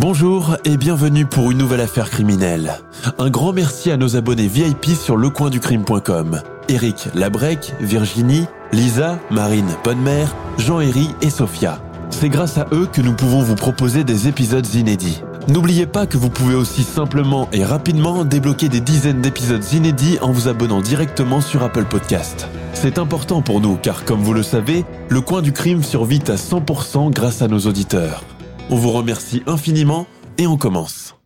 Bonjour et bienvenue pour une nouvelle affaire criminelle. Un grand merci à nos abonnés VIP sur lecoinducrime.com. Eric Labrec, Virginie, Lisa, Marine Bonnemer, Jean-Héry et Sophia. C'est grâce à eux que nous pouvons vous proposer des épisodes inédits. N'oubliez pas que vous pouvez aussi simplement et rapidement débloquer des dizaines d'épisodes inédits en vous abonnant directement sur Apple Podcast. C'est important pour nous car comme vous le savez, le coin du crime survit à 100% grâce à nos auditeurs. On vous remercie infiniment et on commence.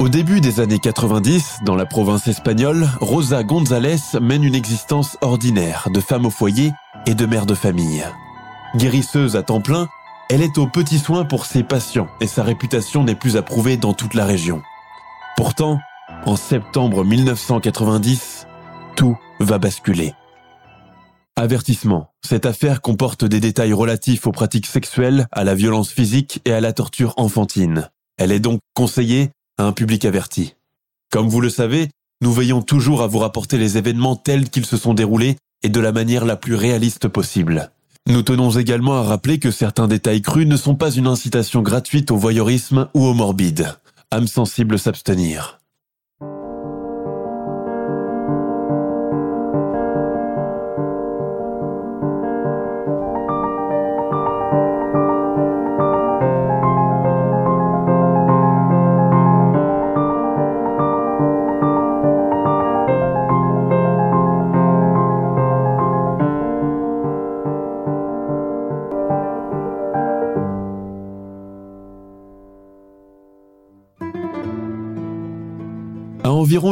Au début des années 90, dans la province espagnole, Rosa González mène une existence ordinaire de femme au foyer et de mère de famille. Guérisseuse à temps plein, elle est aux petits soins pour ses patients et sa réputation n'est plus approuvée dans toute la région. Pourtant, en septembre 1990, tout va basculer. Avertissement. Cette affaire comporte des détails relatifs aux pratiques sexuelles, à la violence physique et à la torture enfantine. Elle est donc conseillée à un public averti. Comme vous le savez, nous veillons toujours à vous rapporter les événements tels qu'ils se sont déroulés et de la manière la plus réaliste possible. Nous tenons également à rappeler que certains détails crus ne sont pas une incitation gratuite au voyeurisme ou au morbide. Âme sensible s'abstenir.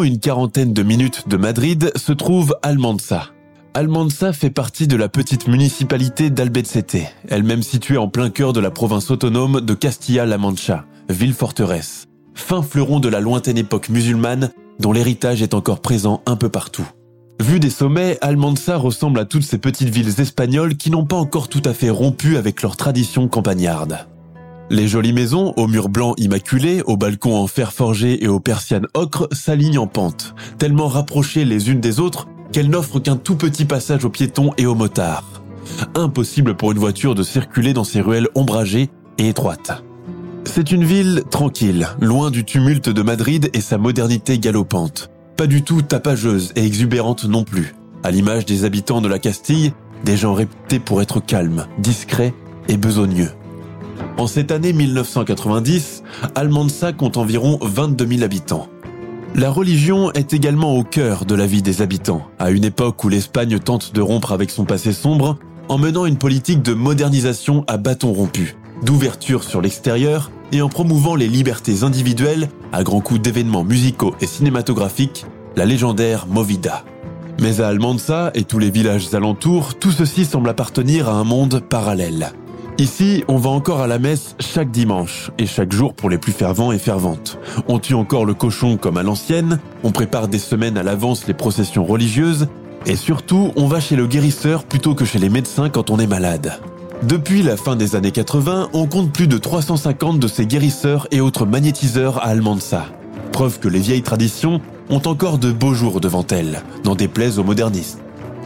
Une quarantaine de minutes de Madrid se trouve Almansa. Almansa fait partie de la petite municipalité d'Albacete, elle-même située en plein cœur de la province autonome de Castilla-La Mancha, ville forteresse, fin fleuron de la lointaine époque musulmane dont l'héritage est encore présent un peu partout. Vu des sommets, Almansa ressemble à toutes ces petites villes espagnoles qui n'ont pas encore tout à fait rompu avec leurs traditions campagnardes. Les jolies maisons, aux murs blancs immaculés, aux balcons en fer forgé et aux persiennes ocre, s'alignent en pente, tellement rapprochées les unes des autres qu'elles n'offrent qu'un tout petit passage aux piétons et aux motards. Impossible pour une voiture de circuler dans ces ruelles ombragées et étroites. C'est une ville tranquille, loin du tumulte de Madrid et sa modernité galopante. Pas du tout tapageuse et exubérante non plus. À l'image des habitants de la Castille, des gens réputés pour être calmes, discrets et besogneux. En cette année 1990, Almansa compte environ 22 000 habitants. La religion est également au cœur de la vie des habitants, à une époque où l'Espagne tente de rompre avec son passé sombre en menant une politique de modernisation à bâton rompu, d'ouverture sur l'extérieur et en promouvant les libertés individuelles à grands coups d'événements musicaux et cinématographiques, la légendaire Movida. Mais à Almansa et tous les villages alentours, tout ceci semble appartenir à un monde parallèle. Ici, on va encore à la messe chaque dimanche, et chaque jour pour les plus fervents et ferventes. On tue encore le cochon comme à l'ancienne, on prépare des semaines à l'avance les processions religieuses, et surtout, on va chez le guérisseur plutôt que chez les médecins quand on est malade. Depuis la fin des années 80, on compte plus de 350 de ces guérisseurs et autres magnétiseurs à Almansa. Preuve que les vieilles traditions ont encore de beaux jours devant elles, n'en déplaise aux modernistes.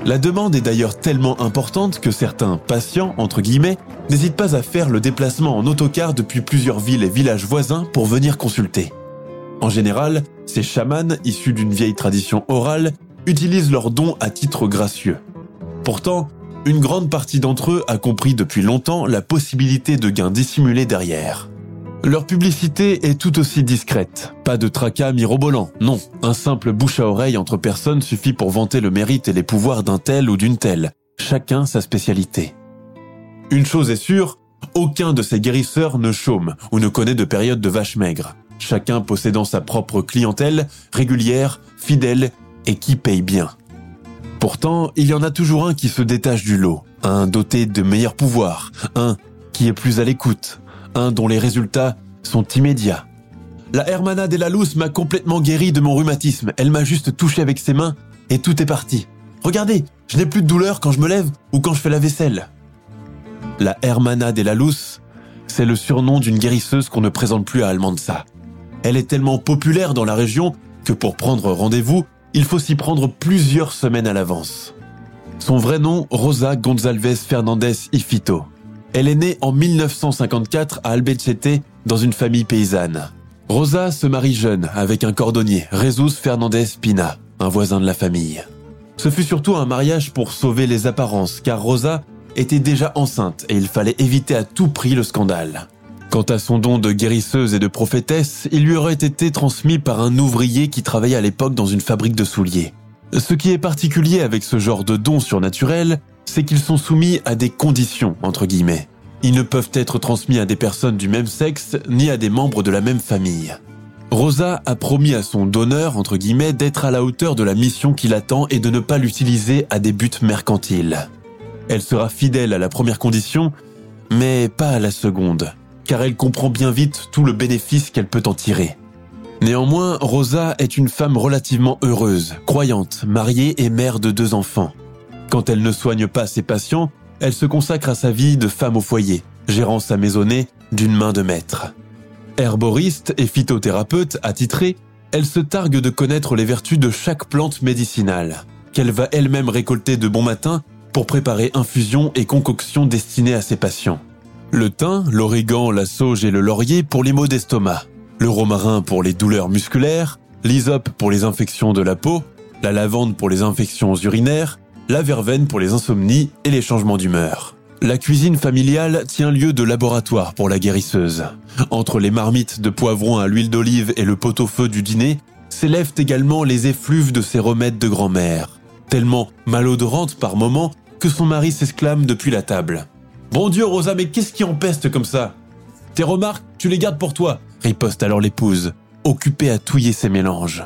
La demande est d'ailleurs tellement importante que certains patients, entre guillemets, n'hésitent pas à faire le déplacement en autocar depuis plusieurs villes et villages voisins pour venir consulter. En général, ces chamans, issus d'une vieille tradition orale, utilisent leurs dons à titre gracieux. Pourtant, une grande partie d'entre eux a compris depuis longtemps la possibilité de gains dissimulés derrière. Leur publicité est tout aussi discrète. Pas de tracas mirobolants, non. Un simple bouche à oreille entre personnes suffit pour vanter le mérite et les pouvoirs d'un tel ou d'une telle. Chacun sa spécialité. Une chose est sûre, Aucun de ces guérisseurs ne chôme ou ne connaît de période de vache maigre. Chacun possédant sa propre clientèle, régulière, fidèle et qui paye bien. Pourtant, il y en a toujours un qui se détache du lot, un doté de meilleurs pouvoirs, un qui est plus à l'écoute, dont les résultats sont immédiats. La Hermana de la Luz m'a complètement guéri de mon rhumatisme. Elle m'a juste touché avec ses mains et tout est parti. Regardez, je n'ai plus de douleur quand je me lève ou quand je fais la vaisselle. La Hermana de la Luz, c'est le surnom d'une guérisseuse qu'on ne présente plus à Almanza. Elle est tellement populaire dans la région que pour prendre rendez-vous, il faut s'y prendre plusieurs semaines à l'avance. Son vrai nom, Rosa González Fernandez Ifito. Elle est née en 1954 à Albacete dans une famille paysanne. Rosa se marie jeune avec un cordonnier, Jesus Fernandez Pina, un voisin de la famille. Ce fut surtout un mariage pour sauver les apparences, car Rosa était déjà enceinte et il fallait éviter à tout prix le scandale. Quant à son don de guérisseuse et de prophétesse, il lui aurait été transmis par un ouvrier qui travaillait à l'époque dans une fabrique de souliers. Ce qui est particulier avec ce genre de dons surnaturels, c'est qu'ils sont soumis à des conditions, entre guillemets. Ils ne peuvent être transmis à des personnes du même sexe ni à des membres de la même famille. Rosa a promis à son donneur, entre guillemets, d'être à la hauteur de la mission qui l'attend et de ne pas l'utiliser à des buts mercantiles. Elle sera fidèle à la première condition, mais pas à la seconde car elle comprend bien vite tout le bénéfice qu'elle peut en tirer. Néanmoins, Rosa est une femme relativement heureuse, croyante, mariée et mère de deux enfants. Quand elle ne soigne pas ses patients, elle se consacre à sa vie de femme au foyer, gérant sa maisonnée d'une main de maître. Herboriste et phytothérapeute attitrée, elle se targue de connaître les vertus de chaque plante médicinale, qu'elle va elle-même récolter de bon matin pour préparer infusions et concoctions destinées à ses patients. Le thym, l'origan, la sauge et le laurier pour les maux d'estomac. Le romarin pour les douleurs musculaires. L'hysope pour les infections de la peau. La lavande pour les infections urinaires. La verveine pour les insomnies et les changements d'humeur. La cuisine familiale tient lieu de laboratoire pour la guérisseuse. Entre les marmites de poivron à l'huile d'olive et le pot-au-feu du dîner, s'élèvent également les effluves de ses remèdes de grand-mère, tellement malodorantes par moments que son mari s'exclame depuis la table. Bon Dieu, Rosa, mais qu'est-ce qui empeste comme ça? Tes remarques, tu les gardes pour toi, riposte alors l'épouse, occupée à touiller ses mélanges.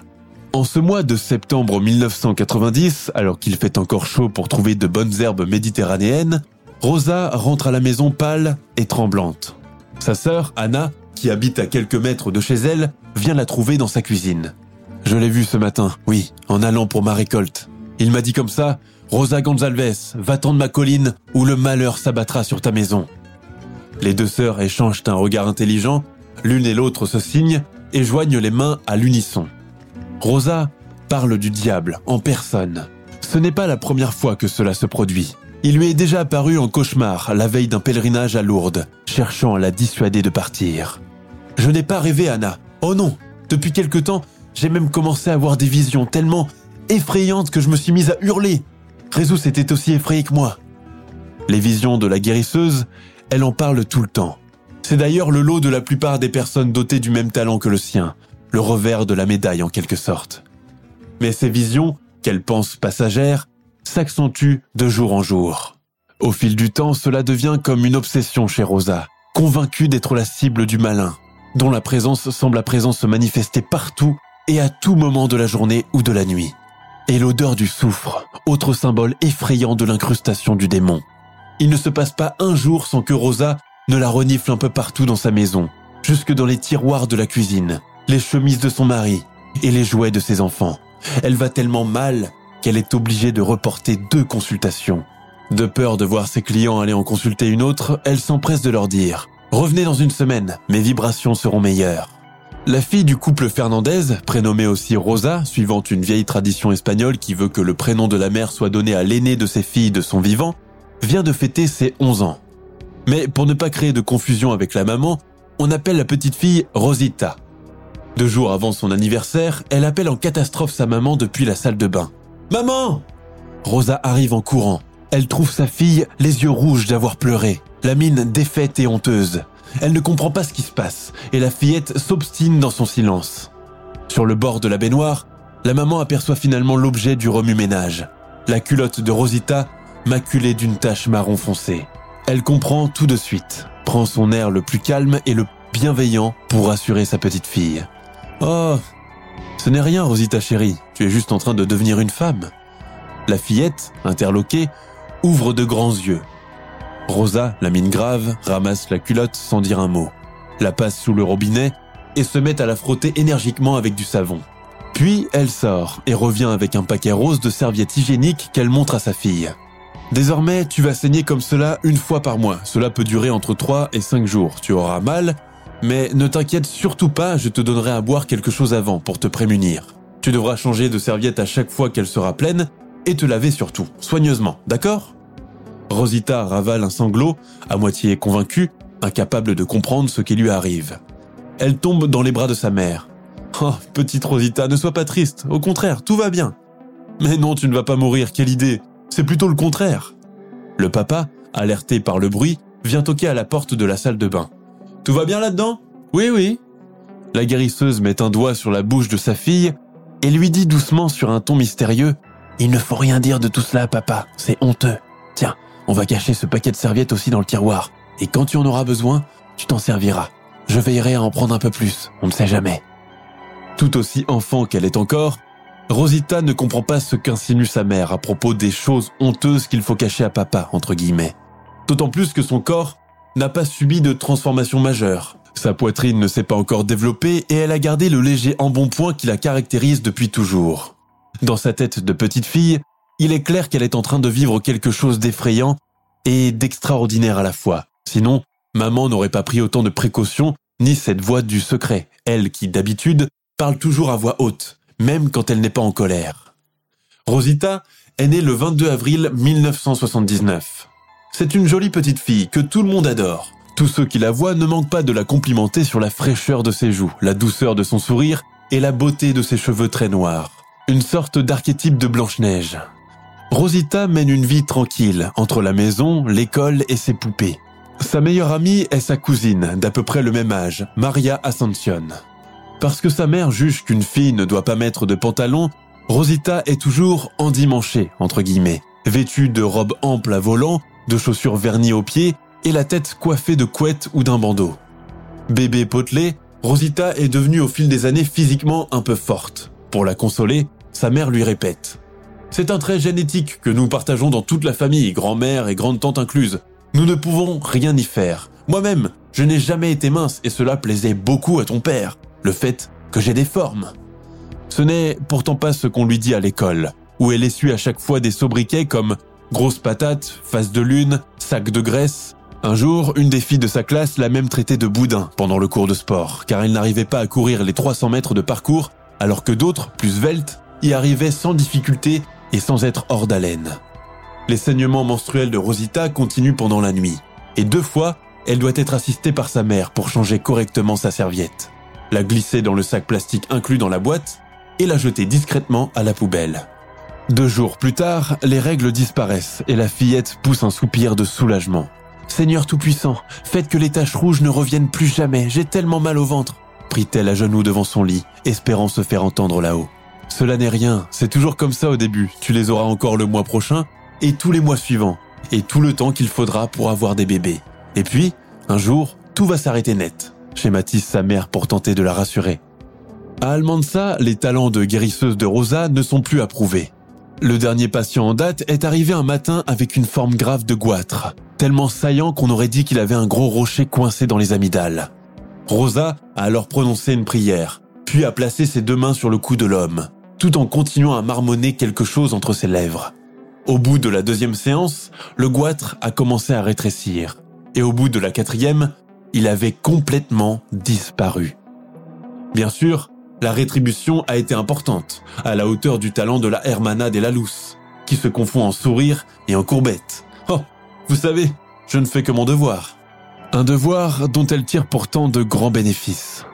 En ce mois de septembre 1990, alors qu'il fait encore chaud pour trouver de bonnes herbes méditerranéennes, Rosa rentre à la maison pâle et tremblante. Sa sœur, Anna, qui habite à quelques mètres de chez elle, vient la trouver dans sa cuisine. Je l'ai vu ce matin, oui, en allant pour ma récolte. Il m'a dit comme ça, Rosa Gonzalves, va-t'en de ma colline ou le malheur s'abattra sur ta maison. Les deux sœurs échangent un regard intelligent, l'une et l'autre se signent et joignent les mains à l'unisson. Rosa parle du diable en personne. Ce n'est pas la première fois que cela se produit. Il lui est déjà apparu en cauchemar la veille d'un pèlerinage à Lourdes, cherchant à la dissuader de partir. Je n'ai pas rêvé, Anna. Oh non Depuis quelque temps, j'ai même commencé à avoir des visions tellement effrayantes que je me suis mise à hurler. Jesus était aussi effrayé que moi. Les visions de la guérisseuse, elle en parle tout le temps. C'est d'ailleurs le lot de la plupart des personnes dotées du même talent que le sien, le revers de la médaille en quelque sorte. Mais ces visions, qu'elle pense passagères, s'accentuent de jour en jour. Au fil du temps, cela devient comme une obsession chez Rosa, convaincue d'être la cible du malin, dont la présence semble à présent se manifester partout et à tout moment de la journée ou de la nuit et l'odeur du soufre, autre symbole effrayant de l'incrustation du démon. Il ne se passe pas un jour sans que Rosa ne la renifle un peu partout dans sa maison, jusque dans les tiroirs de la cuisine, les chemises de son mari et les jouets de ses enfants. Elle va tellement mal qu'elle est obligée de reporter deux consultations. De peur de voir ses clients aller en consulter une autre, elle s'empresse de leur dire ⁇ Revenez dans une semaine, mes vibrations seront meilleures ⁇ la fille du couple Fernandez, prénommée aussi Rosa, suivant une vieille tradition espagnole qui veut que le prénom de la mère soit donné à l'aînée de ses filles de son vivant, vient de fêter ses 11 ans. Mais pour ne pas créer de confusion avec la maman, on appelle la petite fille Rosita. Deux jours avant son anniversaire, elle appelle en catastrophe sa maman depuis la salle de bain. Maman Rosa arrive en courant. Elle trouve sa fille les yeux rouges d'avoir pleuré, la mine défaite et honteuse. Elle ne comprend pas ce qui se passe et la fillette s'obstine dans son silence. Sur le bord de la baignoire, la maman aperçoit finalement l'objet du remue-ménage, la culotte de Rosita maculée d'une tache marron foncé. Elle comprend tout de suite. prend son air le plus calme et le bienveillant pour rassurer sa petite fille. Oh, ce n'est rien, Rosita chérie, tu es juste en train de devenir une femme. La fillette, interloquée, ouvre de grands yeux. Rosa, la mine grave, ramasse la culotte sans dire un mot, la passe sous le robinet et se met à la frotter énergiquement avec du savon. Puis elle sort et revient avec un paquet rose de serviettes hygiéniques qu'elle montre à sa fille. Désormais, tu vas saigner comme cela une fois par mois. Cela peut durer entre 3 et 5 jours. Tu auras mal, mais ne t'inquiète surtout pas, je te donnerai à boire quelque chose avant pour te prémunir. Tu devras changer de serviette à chaque fois qu'elle sera pleine et te laver surtout, soigneusement, d'accord? Rosita ravale un sanglot, à moitié convaincue, incapable de comprendre ce qui lui arrive. Elle tombe dans les bras de sa mère. Oh, petite Rosita, ne sois pas triste, au contraire, tout va bien. Mais non, tu ne vas pas mourir, quelle idée C'est plutôt le contraire. Le papa, alerté par le bruit, vient toquer à la porte de la salle de bain. Tout va bien là-dedans? Oui, oui. La guérisseuse met un doigt sur la bouche de sa fille et lui dit doucement sur un ton mystérieux Il ne faut rien dire de tout cela, papa, c'est honteux. Tiens, on va cacher ce paquet de serviettes aussi dans le tiroir, et quand tu en auras besoin, tu t'en serviras. Je veillerai à en prendre un peu plus, on ne sait jamais. Tout aussi enfant qu'elle est encore, Rosita ne comprend pas ce qu'insinue sa mère à propos des choses honteuses qu'il faut cacher à papa, entre guillemets. D'autant plus que son corps n'a pas subi de transformation majeure. Sa poitrine ne s'est pas encore développée et elle a gardé le léger embonpoint qui la caractérise depuis toujours. Dans sa tête de petite fille, il est clair qu'elle est en train de vivre quelque chose d'effrayant et d'extraordinaire à la fois. Sinon, maman n'aurait pas pris autant de précautions ni cette voix du secret, elle qui d'habitude parle toujours à voix haute, même quand elle n'est pas en colère. Rosita est née le 22 avril 1979. C'est une jolie petite fille que tout le monde adore. Tous ceux qui la voient ne manquent pas de la complimenter sur la fraîcheur de ses joues, la douceur de son sourire et la beauté de ses cheveux très noirs. Une sorte d'archétype de Blanche-Neige. Rosita mène une vie tranquille entre la maison, l'école et ses poupées. Sa meilleure amie est sa cousine, d'à peu près le même âge, Maria Ascension. Parce que sa mère juge qu'une fille ne doit pas mettre de pantalon, Rosita est toujours endimanchée, entre guillemets, vêtue de robes amples à volant de chaussures vernies aux pieds et la tête coiffée de couettes ou d'un bandeau. Bébé potelé, Rosita est devenue au fil des années physiquement un peu forte. Pour la consoler, sa mère lui répète C'est un trait génétique que nous partageons dans toute la famille, grand-mère et grande-tante incluse. Nous ne pouvons rien y faire. Moi-même, je n'ai jamais été mince et cela plaisait beaucoup à ton père, le fait que j'ai des formes. Ce n'est pourtant pas ce qu'on lui dit à l'école, où elle essuie à chaque fois des sobriquets comme Grosse patate, face de lune, sac de graisse. Un jour, une des filles de sa classe l'a même traité de boudin pendant le cours de sport, car elle n'arrivait pas à courir les 300 mètres de parcours, alors que d'autres, plus sveltes, y arrivaient sans difficulté et sans être hors d'haleine. Les saignements menstruels de Rosita continuent pendant la nuit, et deux fois, elle doit être assistée par sa mère pour changer correctement sa serviette, la glisser dans le sac plastique inclus dans la boîte et la jeter discrètement à la poubelle. Deux jours plus tard, les règles disparaissent et la fillette pousse un soupir de soulagement. Seigneur Tout-Puissant, faites que les taches rouges ne reviennent plus jamais, j'ai tellement mal au ventre, prit-elle à genoux devant son lit, espérant se faire entendre là-haut. Cela n'est rien, c'est toujours comme ça au début, tu les auras encore le mois prochain, et tous les mois suivants, et tout le temps qu'il faudra pour avoir des bébés. Et puis, un jour, tout va s'arrêter net, schématise sa mère pour tenter de la rassurer. À Almansa, les talents de guérisseuse de Rosa ne sont plus approuvés. Le dernier patient en date est arrivé un matin avec une forme grave de goitre, tellement saillant qu'on aurait dit qu'il avait un gros rocher coincé dans les amygdales. Rosa a alors prononcé une prière, puis a placé ses deux mains sur le cou de l'homme, tout en continuant à marmonner quelque chose entre ses lèvres. Au bout de la deuxième séance, le goitre a commencé à rétrécir, et au bout de la quatrième, il avait complètement disparu. Bien sûr, la rétribution a été importante, à la hauteur du talent de la Hermana la Luce, qui se confond en sourire et en courbette. Oh, vous savez, je ne fais que mon devoir. Un devoir dont elle tire pourtant de grands bénéfices.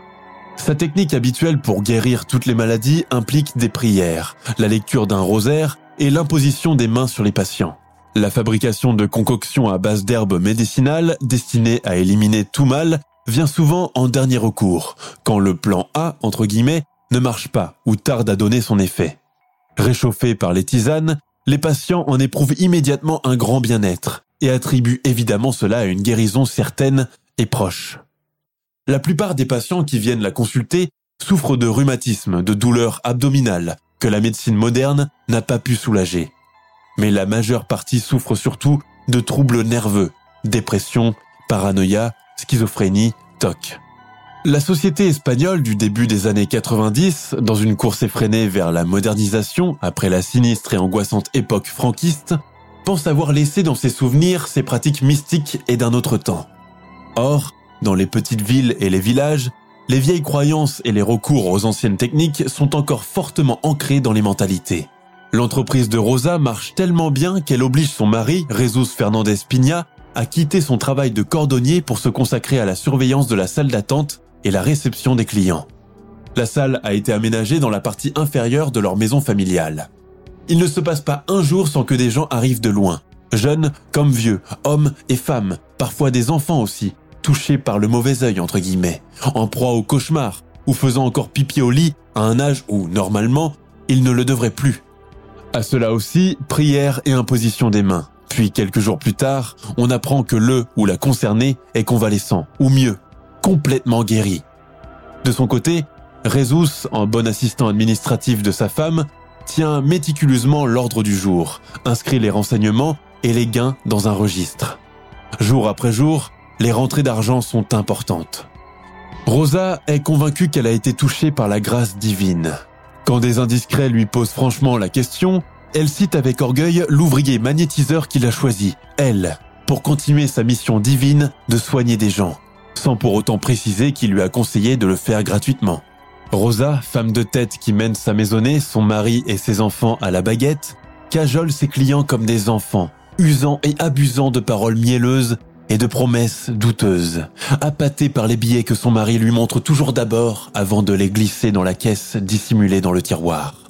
Sa technique habituelle pour guérir toutes les maladies implique des prières, la lecture d'un rosaire et l'imposition des mains sur les patients. La fabrication de concoctions à base d'herbes médicinales destinées à éliminer tout mal vient souvent en dernier recours, quand le plan A, entre guillemets, ne marche pas ou tarde à donner son effet. Réchauffés par les tisanes, les patients en éprouvent immédiatement un grand bien-être et attribuent évidemment cela à une guérison certaine et proche. La plupart des patients qui viennent la consulter souffrent de rhumatisme, de douleurs abdominales, que la médecine moderne n'a pas pu soulager. Mais la majeure partie souffre surtout de troubles nerveux, dépression, paranoïa, schizophrénie, TOC. La société espagnole du début des années 90, dans une course effrénée vers la modernisation après la sinistre et angoissante époque franquiste, pense avoir laissé dans ses souvenirs ces pratiques mystiques et d'un autre temps. Or, dans les petites villes et les villages, les vieilles croyances et les recours aux anciennes techniques sont encore fortement ancrés dans les mentalités. L'entreprise de Rosa marche tellement bien qu'elle oblige son mari, Jesus Fernandez Pina, à quitter son travail de cordonnier pour se consacrer à la surveillance de la salle d'attente et la réception des clients. La salle a été aménagée dans la partie inférieure de leur maison familiale. Il ne se passe pas un jour sans que des gens arrivent de loin, jeunes comme vieux, hommes et femmes, parfois des enfants aussi, touchés par le mauvais œil entre guillemets, en proie au cauchemar ou faisant encore pipi au lit à un âge où, normalement, ils ne le devraient plus. À cela aussi, prière et imposition des mains. Puis quelques jours plus tard, on apprend que le ou la concernée est convalescent, ou mieux, complètement guéri. De son côté, Rezus, en bon assistant administratif de sa femme, tient méticuleusement l'ordre du jour, inscrit les renseignements et les gains dans un registre. Jour après jour, les rentrées d'argent sont importantes. Rosa est convaincue qu'elle a été touchée par la grâce divine. Quand des indiscrets lui posent franchement la question, elle cite avec orgueil l'ouvrier magnétiseur qu'il a choisi, elle, pour continuer sa mission divine de soigner des gens, sans pour autant préciser qu'il lui a conseillé de le faire gratuitement. Rosa, femme de tête qui mène sa maisonnée, son mari et ses enfants à la baguette, cajole ses clients comme des enfants, usant et abusant de paroles mielleuses et de promesses douteuses, appâtée par les billets que son mari lui montre toujours d'abord avant de les glisser dans la caisse dissimulée dans le tiroir.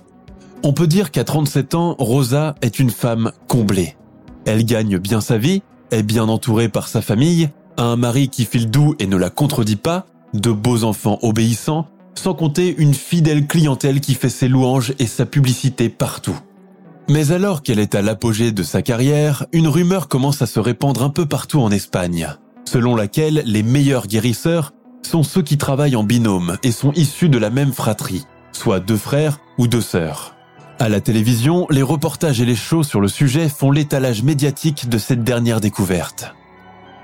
On peut dire qu'à 37 ans, Rosa est une femme comblée. Elle gagne bien sa vie, est bien entourée par sa famille, a un mari qui file doux et ne la contredit pas, de beaux enfants obéissants, sans compter une fidèle clientèle qui fait ses louanges et sa publicité partout. Mais alors qu'elle est à l'apogée de sa carrière, une rumeur commence à se répandre un peu partout en Espagne, selon laquelle les meilleurs guérisseurs sont ceux qui travaillent en binôme et sont issus de la même fratrie, soit deux frères ou deux sœurs. À la télévision, les reportages et les shows sur le sujet font l'étalage médiatique de cette dernière découverte.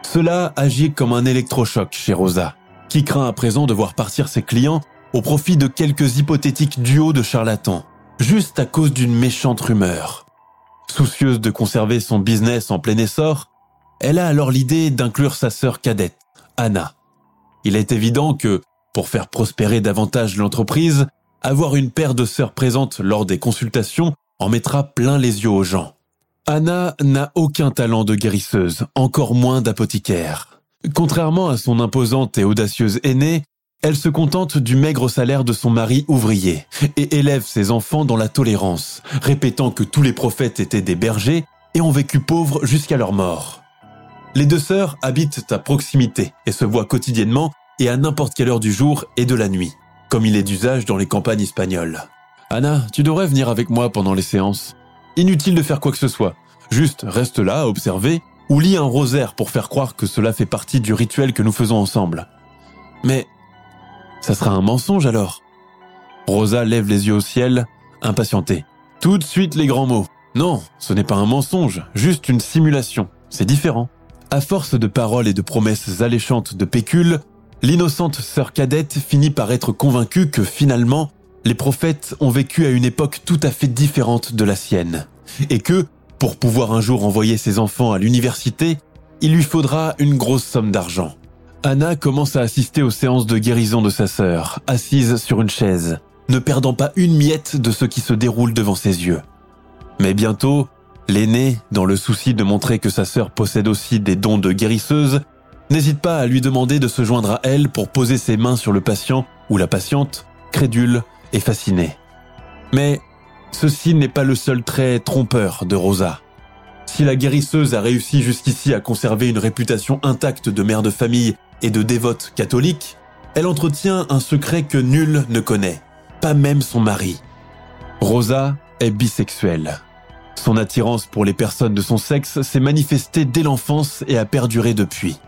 Cela agit comme un électrochoc chez Rosa, qui craint à présent de voir partir ses clients au profit de quelques hypothétiques duos de charlatans, juste à cause d'une méchante rumeur. Soucieuse de conserver son business en plein essor, elle a alors l'idée d'inclure sa sœur cadette, Anna. Il est évident que, pour faire prospérer davantage l'entreprise, avoir une paire de sœurs présentes lors des consultations en mettra plein les yeux aux gens. Anna n'a aucun talent de guérisseuse, encore moins d'apothicaire. Contrairement à son imposante et audacieuse aînée, elle se contente du maigre salaire de son mari ouvrier et élève ses enfants dans la tolérance, répétant que tous les prophètes étaient des bergers et ont vécu pauvres jusqu'à leur mort. Les deux sœurs habitent à proximité et se voient quotidiennement et à n'importe quelle heure du jour et de la nuit, comme il est d'usage dans les campagnes espagnoles. Anna, tu devrais venir avec moi pendant les séances. Inutile de faire quoi que ce soit. Juste reste là à observer ou lis un rosaire pour faire croire que cela fait partie du rituel que nous faisons ensemble. Mais ça sera un mensonge alors Rosa lève les yeux au ciel, impatientée. Tout de suite les grands mots. Non, ce n'est pas un mensonge, juste une simulation. C'est différent. À force de paroles et de promesses alléchantes de pécule, l'innocente sœur cadette finit par être convaincue que finalement, les prophètes ont vécu à une époque tout à fait différente de la sienne. Et que, pour pouvoir un jour envoyer ses enfants à l'université, il lui faudra une grosse somme d'argent. Anna commence à assister aux séances de guérison de sa sœur, assise sur une chaise, ne perdant pas une miette de ce qui se déroule devant ses yeux. Mais bientôt, l'aînée, dans le souci de montrer que sa sœur possède aussi des dons de guérisseuse, n'hésite pas à lui demander de se joindre à elle pour poser ses mains sur le patient ou la patiente, crédule et fascinée. Mais ceci n'est pas le seul trait trompeur de Rosa. Si la guérisseuse a réussi jusqu'ici à conserver une réputation intacte de mère de famille et de dévote catholique, elle entretient un secret que nul ne connaît, pas même son mari. Rosa est bisexuelle. Son attirance pour les personnes de son sexe s'est manifestée dès l'enfance et a perduré depuis.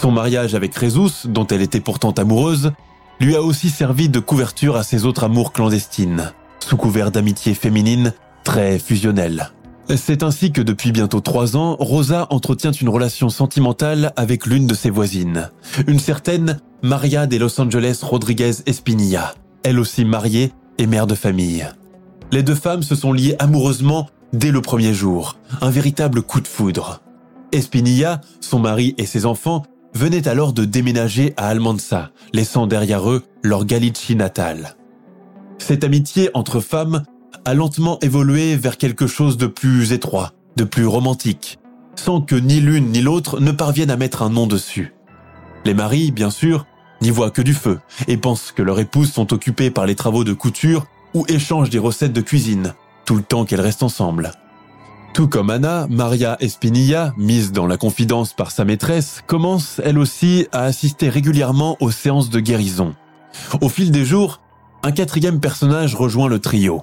Son mariage avec Résus, dont elle était pourtant amoureuse, lui a aussi servi de couverture à ses autres amours clandestines, sous couvert d'amitié féminine très fusionnelle. C'est ainsi que depuis bientôt trois ans, Rosa entretient une relation sentimentale avec l'une de ses voisines, une certaine Maria de Los Angeles Rodriguez Espinilla, elle aussi mariée et mère de famille. Les deux femmes se sont liées amoureusement dès le premier jour, un véritable coup de foudre. Espinilla, son mari et ses enfants venaient alors de déménager à Almansa, laissant derrière eux leur Galicia natale. Cette amitié entre femmes a lentement évolué vers quelque chose de plus étroit, de plus romantique, sans que ni l'une ni l'autre ne parviennent à mettre un nom dessus. Les maris, bien sûr, n'y voient que du feu et pensent que leurs épouses sont occupées par les travaux de couture ou échangent des recettes de cuisine, tout le temps qu'elles restent ensemble. Tout comme Anna, Maria Espinilla, mise dans la confidence par sa maîtresse, commence elle aussi à assister régulièrement aux séances de guérison. Au fil des jours, un quatrième personnage rejoint le trio.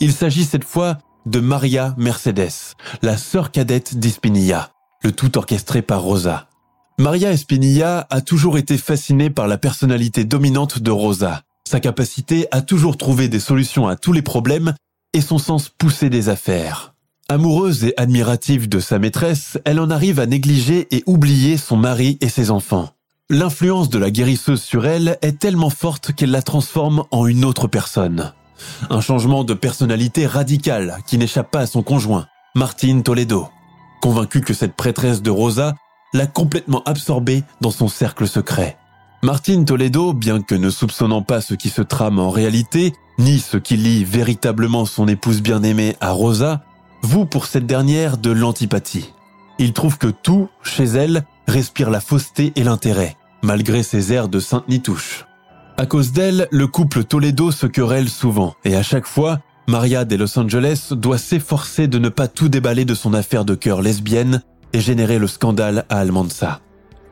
Il s'agit cette fois de Maria Mercedes, la sœur cadette d'Espinilla, le tout orchestré par Rosa. Maria Espinilla a toujours été fascinée par la personnalité dominante de Rosa, sa capacité à toujours trouver des solutions à tous les problèmes et son sens poussé des affaires. Amoureuse et admirative de sa maîtresse, elle en arrive à négliger et oublier son mari et ses enfants. L'influence de la guérisseuse sur elle est tellement forte qu'elle la transforme en une autre personne. Un changement de personnalité radical qui n'échappe pas à son conjoint, Martine Toledo. Convaincue que cette prêtresse de Rosa l'a complètement absorbée dans son cercle secret. Martine Toledo, bien que ne soupçonnant pas ce qui se trame en réalité, ni ce qui lie véritablement son épouse bien-aimée à Rosa, voue pour cette dernière de l'antipathie. Il trouve que tout, chez elle, respire la fausseté et l'intérêt, malgré ses airs de sainte nitouche. À cause d'elle, le couple Toledo se querelle souvent, et à chaque fois, Maria de Los Angeles doit s'efforcer de ne pas tout déballer de son affaire de cœur lesbienne et générer le scandale à Almanza.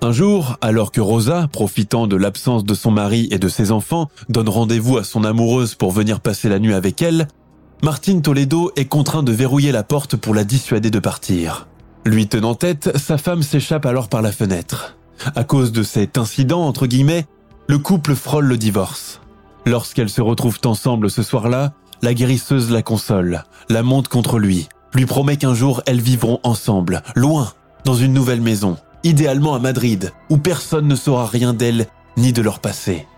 Un jour, alors que Rosa, profitant de l'absence de son mari et de ses enfants, donne rendez-vous à son amoureuse pour venir passer la nuit avec elle, Martine Toledo est contraint de verrouiller la porte pour la dissuader de partir. Lui tenant tête, sa femme s'échappe alors par la fenêtre. À cause de cet incident, entre guillemets, le couple frôle le divorce. Lorsqu'elles se retrouvent ensemble ce soir-là, la guérisseuse la console, la monte contre lui, lui promet qu'un jour elles vivront ensemble, loin, dans une nouvelle maison, idéalement à Madrid, où personne ne saura rien d'elle ni de leur passé.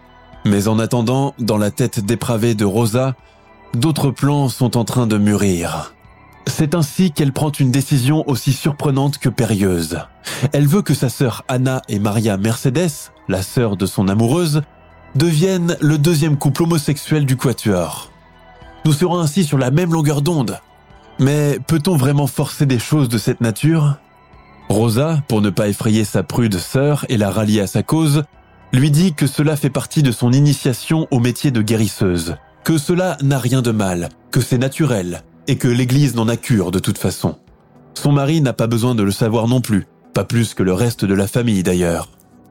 Mais en attendant, dans la tête dépravée de Rosa, d'autres plans sont en train de mûrir. C'est ainsi qu'elle prend une décision aussi surprenante que périlleuse. Elle veut que sa sœur Anna et Maria Mercedes, la sœur de son amoureuse, deviennent le deuxième couple homosexuel du Quatuor. Nous serons ainsi sur la même longueur d'onde. Mais peut-on vraiment forcer des choses de cette nature? Rosa, pour ne pas effrayer sa prude sœur et la rallier à sa cause, lui dit que cela fait partie de son initiation au métier de guérisseuse, que cela n'a rien de mal, que c'est naturel, et que l'Église n'en a cure de toute façon. Son mari n'a pas besoin de le savoir non plus, pas plus que le reste de la famille d'ailleurs.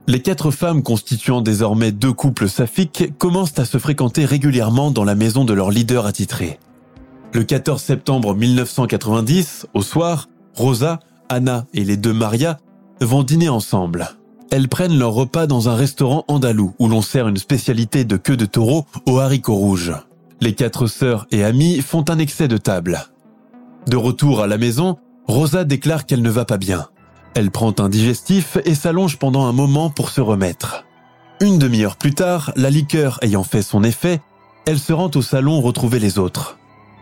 Les quatre femmes constituant désormais deux couples saphiques commencent à se fréquenter régulièrement dans la maison de leur leader attitré. Le 14 septembre 1990, au soir, Rosa, Anna et les deux Maria vont dîner ensemble. Elles prennent leur repas dans un restaurant andalou où l'on sert une spécialité de queue de taureau aux haricots rouges. Les quatre sœurs et amies font un excès de table. De retour à la maison, Rosa déclare qu'elle ne va pas bien. Elle prend un digestif et s'allonge pendant un moment pour se remettre. Une demi-heure plus tard, la liqueur ayant fait son effet, elle se rend au salon retrouver les autres.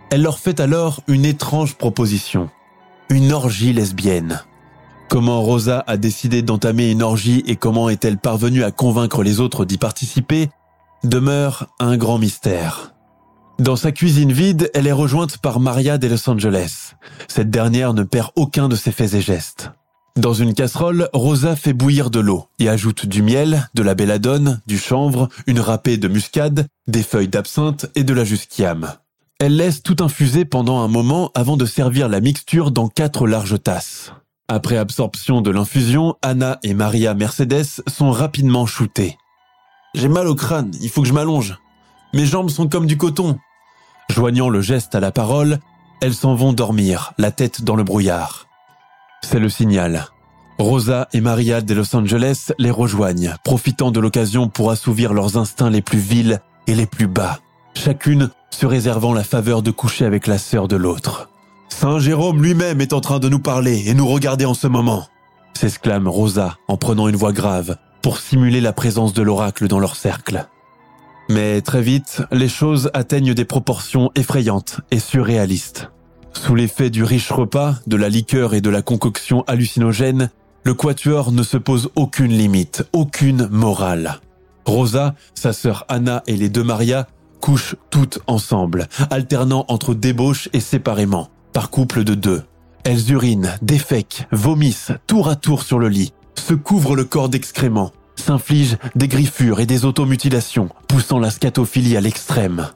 Elle leur fait alors une étrange proposition. Une orgie lesbienne. Comment Rosa a décidé d'entamer une orgie et comment est-elle parvenue à convaincre les autres d'y participer demeure un grand mystère. Dans sa cuisine vide, elle est rejointe par Maria de Los Angeles. Cette dernière ne perd aucun de ses faits et gestes. Dans une casserole, Rosa fait bouillir de l'eau et ajoute du miel, de la belladone, du chanvre, une râpée de muscade, des feuilles d'absinthe et de la jusquiame. Elle laisse tout infuser pendant un moment avant de servir la mixture dans quatre larges tasses. Après absorption de l'infusion, Anna et Maria Mercedes sont rapidement shootées. J'ai mal au crâne, il faut que je m'allonge. Mes jambes sont comme du coton, Joignant le geste à la parole, elles s'en vont dormir, la tête dans le brouillard. C'est le signal. Rosa et Maria de Los Angeles les rejoignent, profitant de l'occasion pour assouvir leurs instincts les plus vils et les plus bas, chacune se réservant la faveur de coucher avec la sœur de l'autre. Saint Jérôme lui-même est en train de nous parler et nous regarder en ce moment, s'exclame Rosa en prenant une voix grave pour simuler la présence de l'oracle dans leur cercle. Mais très vite, les choses atteignent des proportions effrayantes et surréalistes. Sous l'effet du riche repas, de la liqueur et de la concoction hallucinogène, le quatuor ne se pose aucune limite, aucune morale. Rosa, sa sœur Anna et les deux Maria couchent toutes ensemble, alternant entre débauche et séparément, par couple de deux. Elles urinent, défèquent, vomissent, tour à tour sur le lit, se couvrent le corps d'excréments, s'infligent des griffures et des automutilations, poussant la scatophilie à l'extrême.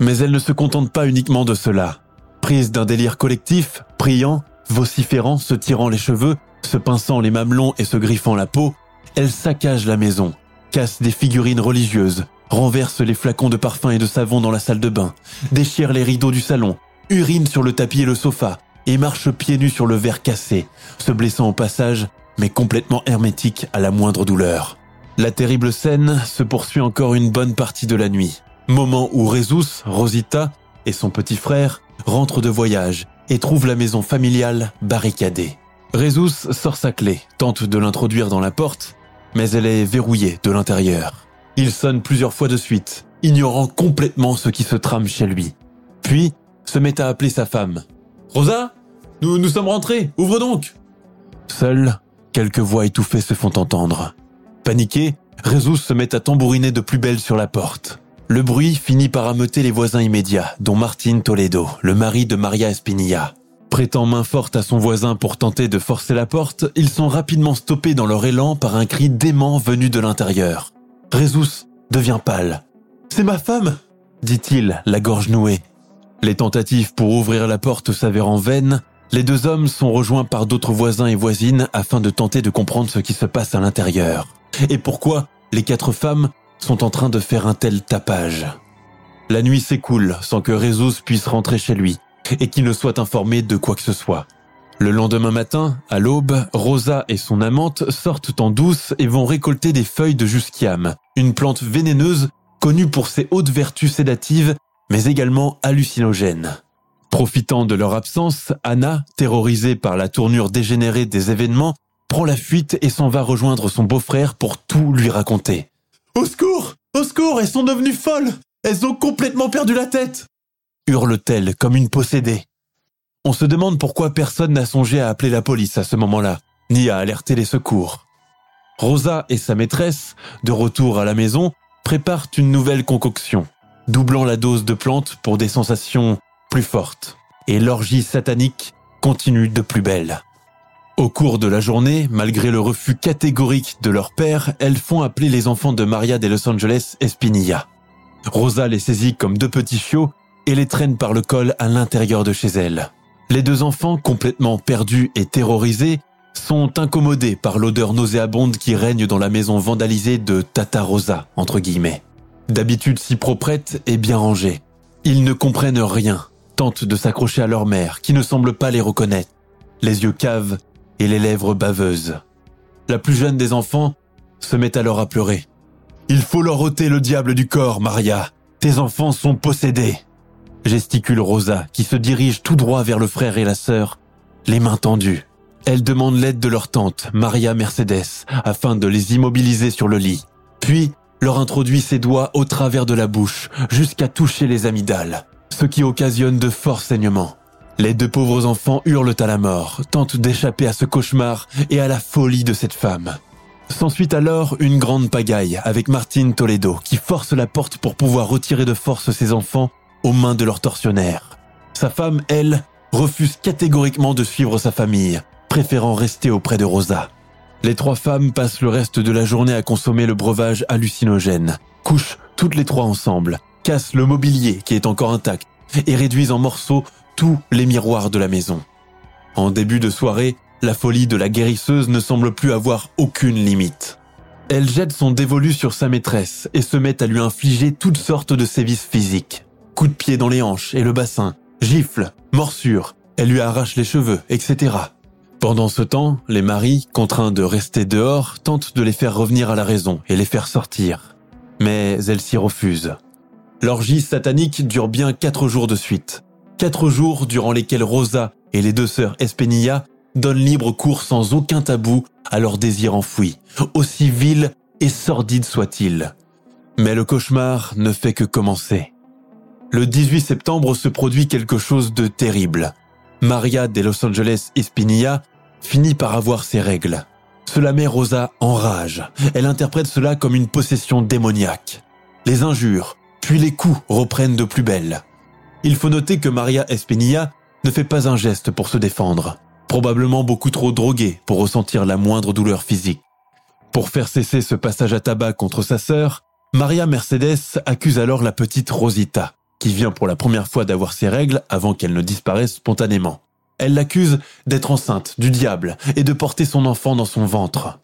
Mais elles ne se contentent pas uniquement de cela. Prises d'un délire collectif, priant, vociférant, se tirant les cheveux, se pinçant les mamelons et se griffant la peau, elles saccagent la maison, cassent des figurines religieuses, renversent les flacons de parfum et de savon dans la salle de bain, déchirent les rideaux du salon, urinent sur le tapis et le sofa, et marchent pieds nus sur le verre cassé, se blessant au passage, mais complètement hermétique à la moindre douleur. La terrible scène se poursuit encore une bonne partie de la nuit, moment où Rezus, Rosita et son petit frère rentrent de voyage et trouvent la maison familiale barricadée. Rezus sort sa clé, tente de l'introduire dans la porte, mais elle est verrouillée de l'intérieur. Il sonne plusieurs fois de suite, ignorant complètement ce qui se trame chez lui. Puis, se met à appeler sa femme. Rosa Nous, nous sommes rentrés, ouvre donc Seules, quelques voix étouffées se font entendre. Paniqué, Rezus se met à tambouriner de plus belle sur la porte. Le bruit finit par ameuter les voisins immédiats, dont Martin Toledo, le mari de Maria Espinilla. Prêtant main forte à son voisin pour tenter de forcer la porte, ils sont rapidement stoppés dans leur élan par un cri dément venu de l'intérieur. Rezus devient pâle. C'est ma femme dit-il, la gorge nouée. Les tentatives pour ouvrir la porte s'avérant vaines, les deux hommes sont rejoints par d'autres voisins et voisines afin de tenter de comprendre ce qui se passe à l'intérieur. Et pourquoi les quatre femmes sont en train de faire un tel tapage? La nuit s'écoule sans que Rezus puisse rentrer chez lui, et qu'il ne soit informé de quoi que ce soit. Le lendemain matin, à l'aube, Rosa et son amante sortent en douce et vont récolter des feuilles de jusquiam, une plante vénéneuse connue pour ses hautes vertus sédatives, mais également hallucinogènes. Profitant de leur absence, Anna, terrorisée par la tournure dégénérée des événements, prend la fuite et s'en va rejoindre son beau-frère pour tout lui raconter. Au secours Au secours Elles sont devenues folles Elles ont complètement perdu la tête hurle-t-elle comme une possédée. On se demande pourquoi personne n'a songé à appeler la police à ce moment-là, ni à alerter les secours. Rosa et sa maîtresse, de retour à la maison, préparent une nouvelle concoction, doublant la dose de plantes pour des sensations plus fortes. Et l'orgie satanique continue de plus belle. Au cours de la journée, malgré le refus catégorique de leur père, elles font appeler les enfants de Maria de Los Angeles Espinilla. Rosa les saisit comme deux petits chiots et les traîne par le col à l'intérieur de chez elle. Les deux enfants, complètement perdus et terrorisés, sont incommodés par l'odeur nauséabonde qui règne dans la maison vandalisée de Tata Rosa, entre guillemets. D'habitude si proprette et bien rangée. Ils ne comprennent rien, tentent de s'accrocher à leur mère, qui ne semble pas les reconnaître, les yeux caves et les lèvres baveuses. La plus jeune des enfants se met alors à pleurer. Il faut leur ôter le diable du corps, Maria. Tes enfants sont possédés gesticule Rosa, qui se dirige tout droit vers le frère et la sœur, les mains tendues. Elle demande l'aide de leur tante, Maria Mercedes, afin de les immobiliser sur le lit. Puis, leur introduit ses doigts au travers de la bouche, jusqu'à toucher les amygdales, ce qui occasionne de forts saignements. Les deux pauvres enfants hurlent à la mort, tentent d'échapper à ce cauchemar et à la folie de cette femme. S'ensuit alors une grande pagaille avec Martine Toledo qui force la porte pour pouvoir retirer de force ses enfants aux mains de leur tortionnaire. Sa femme, elle, refuse catégoriquement de suivre sa famille, préférant rester auprès de Rosa. Les trois femmes passent le reste de la journée à consommer le breuvage hallucinogène, couchent toutes les trois ensemble, cassent le mobilier qui est encore intact et réduisent en morceaux tous les miroirs de la maison. En début de soirée, la folie de la guérisseuse ne semble plus avoir aucune limite. Elle jette son dévolu sur sa maîtresse et se met à lui infliger toutes sortes de sévices physiques coups de pied dans les hanches et le bassin, gifles, morsures, elle lui arrache les cheveux, etc. Pendant ce temps, les maris, contraints de rester dehors, tentent de les faire revenir à la raison et les faire sortir. Mais elles s'y refusent. L'orgie satanique dure bien quatre jours de suite. Quatre jours durant lesquels Rosa et les deux sœurs Espinilla donnent libre cours sans aucun tabou à leurs désirs enfouis, aussi vils et sordides soient-ils. Mais le cauchemar ne fait que commencer. Le 18 septembre se produit quelque chose de terrible. Maria de Los Angeles Espinilla finit par avoir ses règles. Cela met Rosa en rage. Elle interprète cela comme une possession démoniaque. Les injures, puis les coups reprennent de plus belle. Il faut noter que Maria Espinilla ne fait pas un geste pour se défendre, probablement beaucoup trop droguée pour ressentir la moindre douleur physique. Pour faire cesser ce passage à tabac contre sa sœur, Maria Mercedes accuse alors la petite Rosita, qui vient pour la première fois d'avoir ses règles avant qu'elle ne disparaisse spontanément. Elle l'accuse d'être enceinte du diable et de porter son enfant dans son ventre.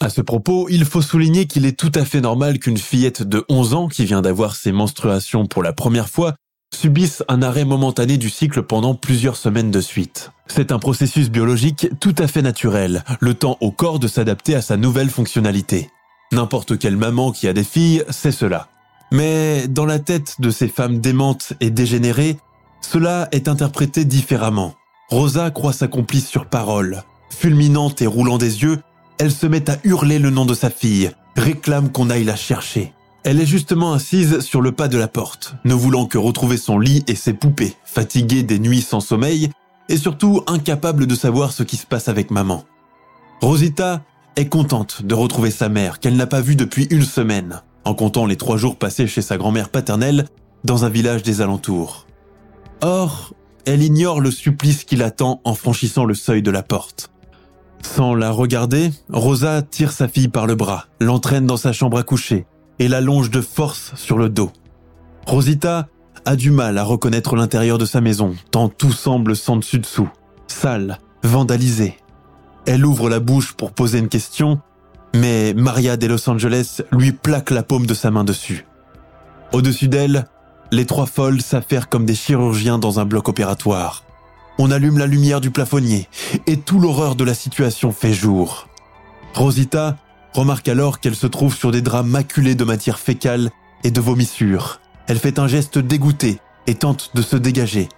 À ce propos, il faut souligner qu'il est tout à fait normal qu'une fillette de 11 ans qui vient d'avoir ses menstruations pour la première fois subisse un arrêt momentané du cycle pendant plusieurs semaines de suite. C'est un processus biologique tout à fait naturel, le temps au corps de s'adapter à sa nouvelle fonctionnalité. N'importe quelle maman qui a des filles sait cela. Mais dans la tête de ces femmes démentes et dégénérées, cela est interprété différemment. Rosa croit sa complice sur parole. Fulminante et roulant des yeux, elle se met à hurler le nom de sa fille, réclame qu'on aille la chercher. Elle est justement assise sur le pas de la porte, ne voulant que retrouver son lit et ses poupées, fatiguée des nuits sans sommeil, et surtout incapable de savoir ce qui se passe avec maman. Rosita est contente de retrouver sa mère qu'elle n'a pas vue depuis une semaine, en comptant les trois jours passés chez sa grand-mère paternelle dans un village des alentours. Or, elle ignore le supplice qui l'attend en franchissant le seuil de la porte. Sans la regarder, Rosa tire sa fille par le bras, l'entraîne dans sa chambre à coucher et la longe de force sur le dos. Rosita a du mal à reconnaître l'intérieur de sa maison, tant tout semble sans dessus-dessous, sale, vandalisé. Elle ouvre la bouche pour poser une question, mais Maria de Los Angeles lui plaque la paume de sa main dessus. Au-dessus d'elle, les trois folles s'affairent comme des chirurgiens dans un bloc opératoire. On allume la lumière du plafonnier et tout l'horreur de la situation fait jour. Rosita remarque alors qu'elle se trouve sur des draps maculés de matière fécale et de vomissures. Elle fait un geste dégoûté et tente de se dégager.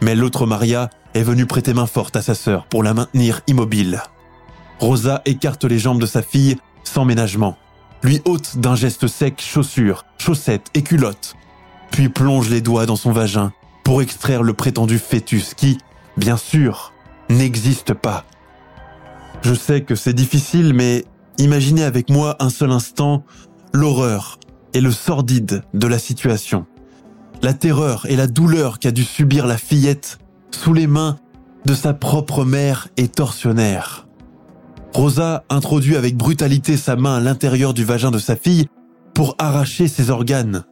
Mais l'autre Maria est venue prêter main forte à sa sœur pour la maintenir immobile. Rosa écarte les jambes de sa fille sans ménagement, lui ôte d'un geste sec chaussures, chaussettes et culottes, puis plonge les doigts dans son vagin pour extraire le prétendu fœtus qui, bien sûr, n'existe pas. Je sais que c'est difficile, mais Imaginez avec moi un seul instant l'horreur et le sordide de la situation. La terreur et la douleur qu'a dû subir la fillette sous les mains de sa propre mère et tortionnaire. Rosa introduit avec brutalité sa main à l'intérieur du vagin de sa fille pour arracher ses organes,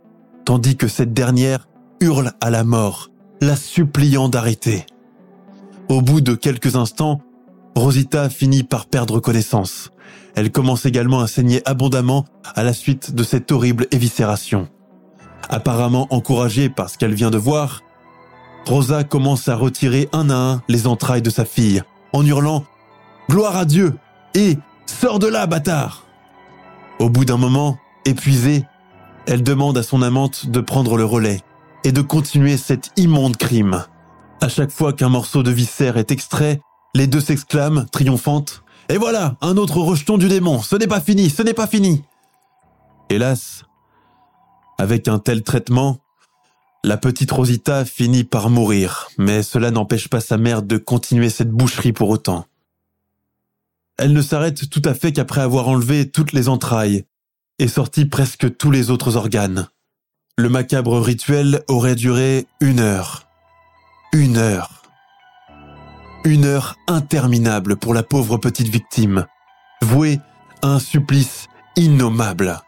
tandis que cette dernière hurle à la mort, la suppliant d'arrêter. Au bout de quelques instants, Rosita finit par perdre connaissance. Elle commence également à saigner abondamment à la suite de cette horrible éviscération. Apparemment encouragée par ce qu'elle vient de voir, Rosa commence à retirer un à un les entrailles de sa fille, en hurlant ⁇ Gloire à Dieu !⁇ et ⁇ Sors de là, bâtard !⁇ Au bout d'un moment, épuisée, elle demande à son amante de prendre le relais et de continuer cet immonde crime. À chaque fois qu'un morceau de viscère est extrait, les deux s'exclament, triomphantes. Et voilà, un autre rejeton du démon. Ce n'est pas fini, ce n'est pas fini. Hélas, avec un tel traitement, la petite Rosita finit par mourir, mais cela n'empêche pas sa mère de continuer cette boucherie pour autant. Elle ne s'arrête tout à fait qu'après avoir enlevé toutes les entrailles et sorti presque tous les autres organes. Le macabre rituel aurait duré une heure. Une heure. Une heure interminable pour la pauvre petite victime, vouée à un supplice innommable.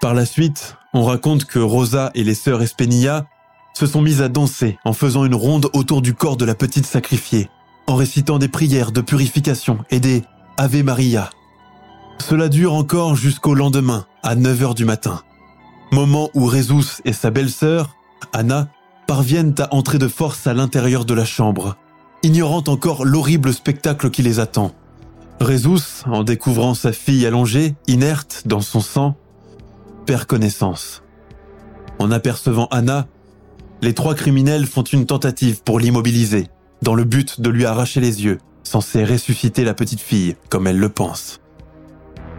Par la suite, on raconte que Rosa et les sœurs Espenia se sont mises à danser en faisant une ronde autour du corps de la petite sacrifiée, en récitant des prières de purification et des Ave Maria. Cela dure encore jusqu'au lendemain, à 9 heures du matin. Moment où Résus et sa belle-sœur, Anna, parviennent à entrer de force à l'intérieur de la chambre ignorant encore l'horrible spectacle qui les attend. Résus, en découvrant sa fille allongée, inerte dans son sang, perd connaissance. En apercevant Anna, les trois criminels font une tentative pour l'immobiliser, dans le but de lui arracher les yeux, censé ressusciter la petite fille, comme elle le pense.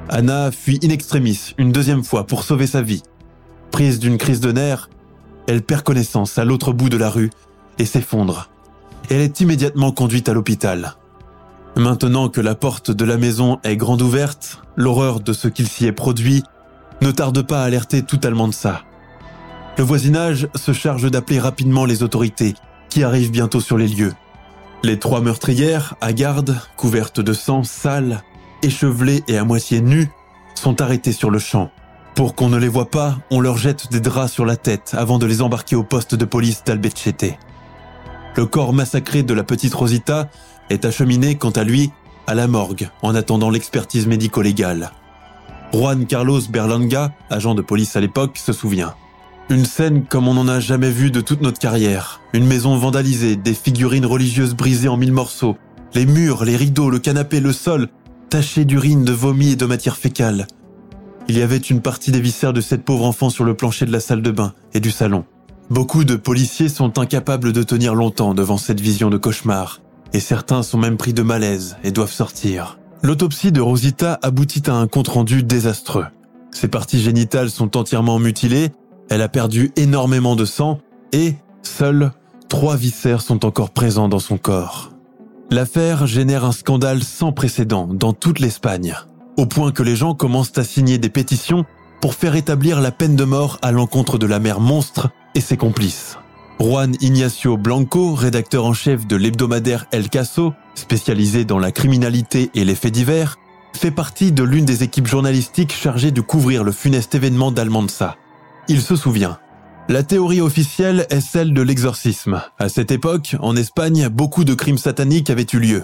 Anna fuit in extremis une deuxième fois pour sauver sa vie. Prise d'une crise de nerfs, elle perd connaissance à l'autre bout de la rue et s'effondre. Elle est immédiatement conduite à l'hôpital. Maintenant que la porte de la maison est grande ouverte, l'horreur de ce qu'il s'y est produit ne tarde pas à alerter tout de ça. Le voisinage se charge d'appeler rapidement les autorités, qui arrivent bientôt sur les lieux. Les trois meurtrières, à garde, couvertes de sang, sales, échevelées et à moitié nues, sont arrêtées sur le champ. Pour qu'on ne les voit pas, on leur jette des draps sur la tête avant de les embarquer au poste de police d'Albecete. Le corps massacré de la petite Rosita est acheminé, quant à lui, à la morgue en attendant l'expertise médico-légale. Juan Carlos Berlanga, agent de police à l'époque, se souvient. Une scène comme on n'en a jamais vu de toute notre carrière. Une maison vandalisée, des figurines religieuses brisées en mille morceaux, les murs, les rideaux, le canapé, le sol, tachés d'urine, de vomi et de matière fécale. Il y avait une partie des viscères de cette pauvre enfant sur le plancher de la salle de bain et du salon. Beaucoup de policiers sont incapables de tenir longtemps devant cette vision de cauchemar, et certains sont même pris de malaise et doivent sortir. L'autopsie de Rosita aboutit à un compte-rendu désastreux. Ses parties génitales sont entièrement mutilées elle a perdu énormément de sang et, seuls, trois viscères sont encore présents dans son corps. L'affaire génère un scandale sans précédent dans toute l'Espagne, au point que les gens commencent à signer des pétitions pour faire établir la peine de mort à l'encontre de la mère monstre et ses complices. Juan Ignacio Blanco, rédacteur en chef de l'hebdomadaire El Caso, spécialisé dans la criminalité et les faits divers, fait partie de l'une des équipes journalistiques chargées de couvrir le funeste événement d'Almansa. Il se souvient. La théorie officielle est celle de l'exorcisme. À cette époque, en Espagne, beaucoup de crimes sataniques avaient eu lieu.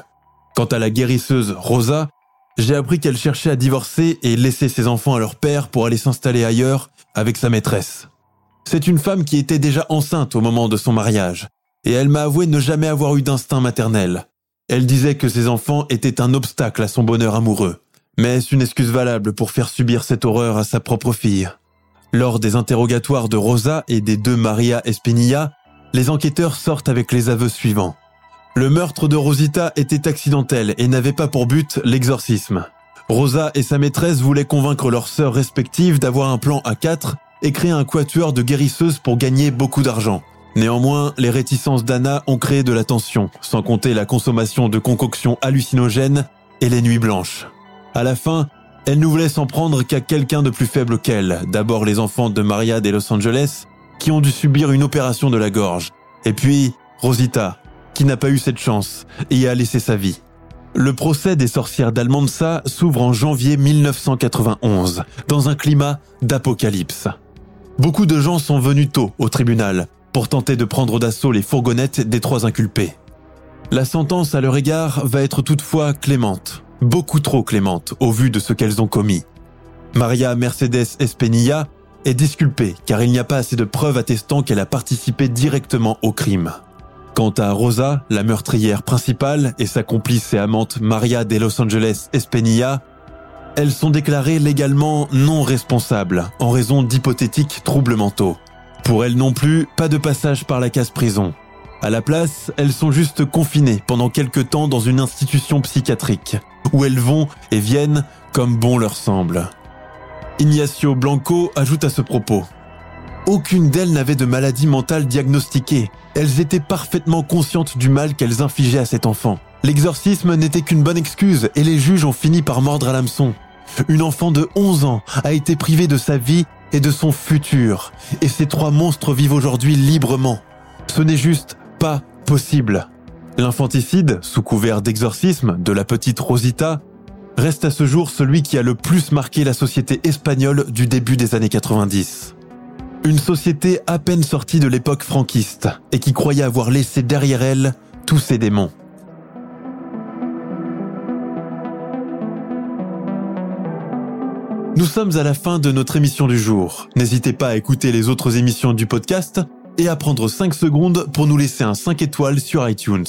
Quant à la guérisseuse Rosa, j'ai appris qu'elle cherchait à divorcer et laisser ses enfants à leur père pour aller s'installer ailleurs avec sa maîtresse. C'est une femme qui était déjà enceinte au moment de son mariage, et elle m'a avoué ne jamais avoir eu d'instinct maternel. Elle disait que ses enfants étaient un obstacle à son bonheur amoureux. Mais est-ce une excuse valable pour faire subir cette horreur à sa propre fille? Lors des interrogatoires de Rosa et des deux Maria Espinilla, les enquêteurs sortent avec les aveux suivants. Le meurtre de Rosita était accidentel et n'avait pas pour but l'exorcisme. Rosa et sa maîtresse voulaient convaincre leurs sœurs respectives d'avoir un plan à quatre et créer un quatuor de guérisseuses pour gagner beaucoup d'argent. Néanmoins, les réticences d'Anna ont créé de la tension, sans compter la consommation de concoctions hallucinogènes et les nuits blanches. À la fin, elle ne voulait s'en prendre qu'à quelqu'un de plus faible qu'elle. D'abord les enfants de Maria de Los Angeles, qui ont dû subir une opération de la gorge. Et puis Rosita, qui n'a pas eu cette chance et a laissé sa vie. Le procès des sorcières d'Almansa s'ouvre en janvier 1991, dans un climat d'apocalypse. Beaucoup de gens sont venus tôt au tribunal pour tenter de prendre d'assaut les fourgonnettes des trois inculpés. La sentence à leur égard va être toutefois clémente beaucoup trop clémente au vu de ce qu'elles ont commis. Maria Mercedes Espenilla est disculpée car il n'y a pas assez de preuves attestant qu'elle a participé directement au crime. Quant à Rosa, la meurtrière principale, et sa complice et amante Maria de Los Angeles Espenilla, elles sont déclarées légalement non responsables en raison d'hypothétiques troubles mentaux. Pour elles non plus, pas de passage par la case prison. À la place, elles sont juste confinées pendant quelques temps dans une institution psychiatrique, où elles vont et viennent comme bon leur semble. Ignacio Blanco ajoute à ce propos. Aucune d'elles n'avait de maladie mentale diagnostiquée. Elles étaient parfaitement conscientes du mal qu'elles infligeaient à cet enfant. L'exorcisme n'était qu'une bonne excuse et les juges ont fini par mordre à l'hameçon. Une enfant de 11 ans a été privée de sa vie et de son futur. Et ces trois monstres vivent aujourd'hui librement. Ce n'est juste possible. L'infanticide, sous couvert d'exorcisme, de la petite Rosita, reste à ce jour celui qui a le plus marqué la société espagnole du début des années 90. Une société à peine sortie de l'époque franquiste et qui croyait avoir laissé derrière elle tous ses démons. Nous sommes à la fin de notre émission du jour. N'hésitez pas à écouter les autres émissions du podcast et à prendre 5 secondes pour nous laisser un 5 étoiles sur iTunes.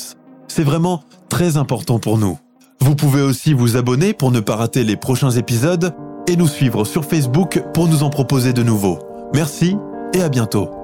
C'est vraiment très important pour nous. Vous pouvez aussi vous abonner pour ne pas rater les prochains épisodes et nous suivre sur Facebook pour nous en proposer de nouveaux. Merci et à bientôt.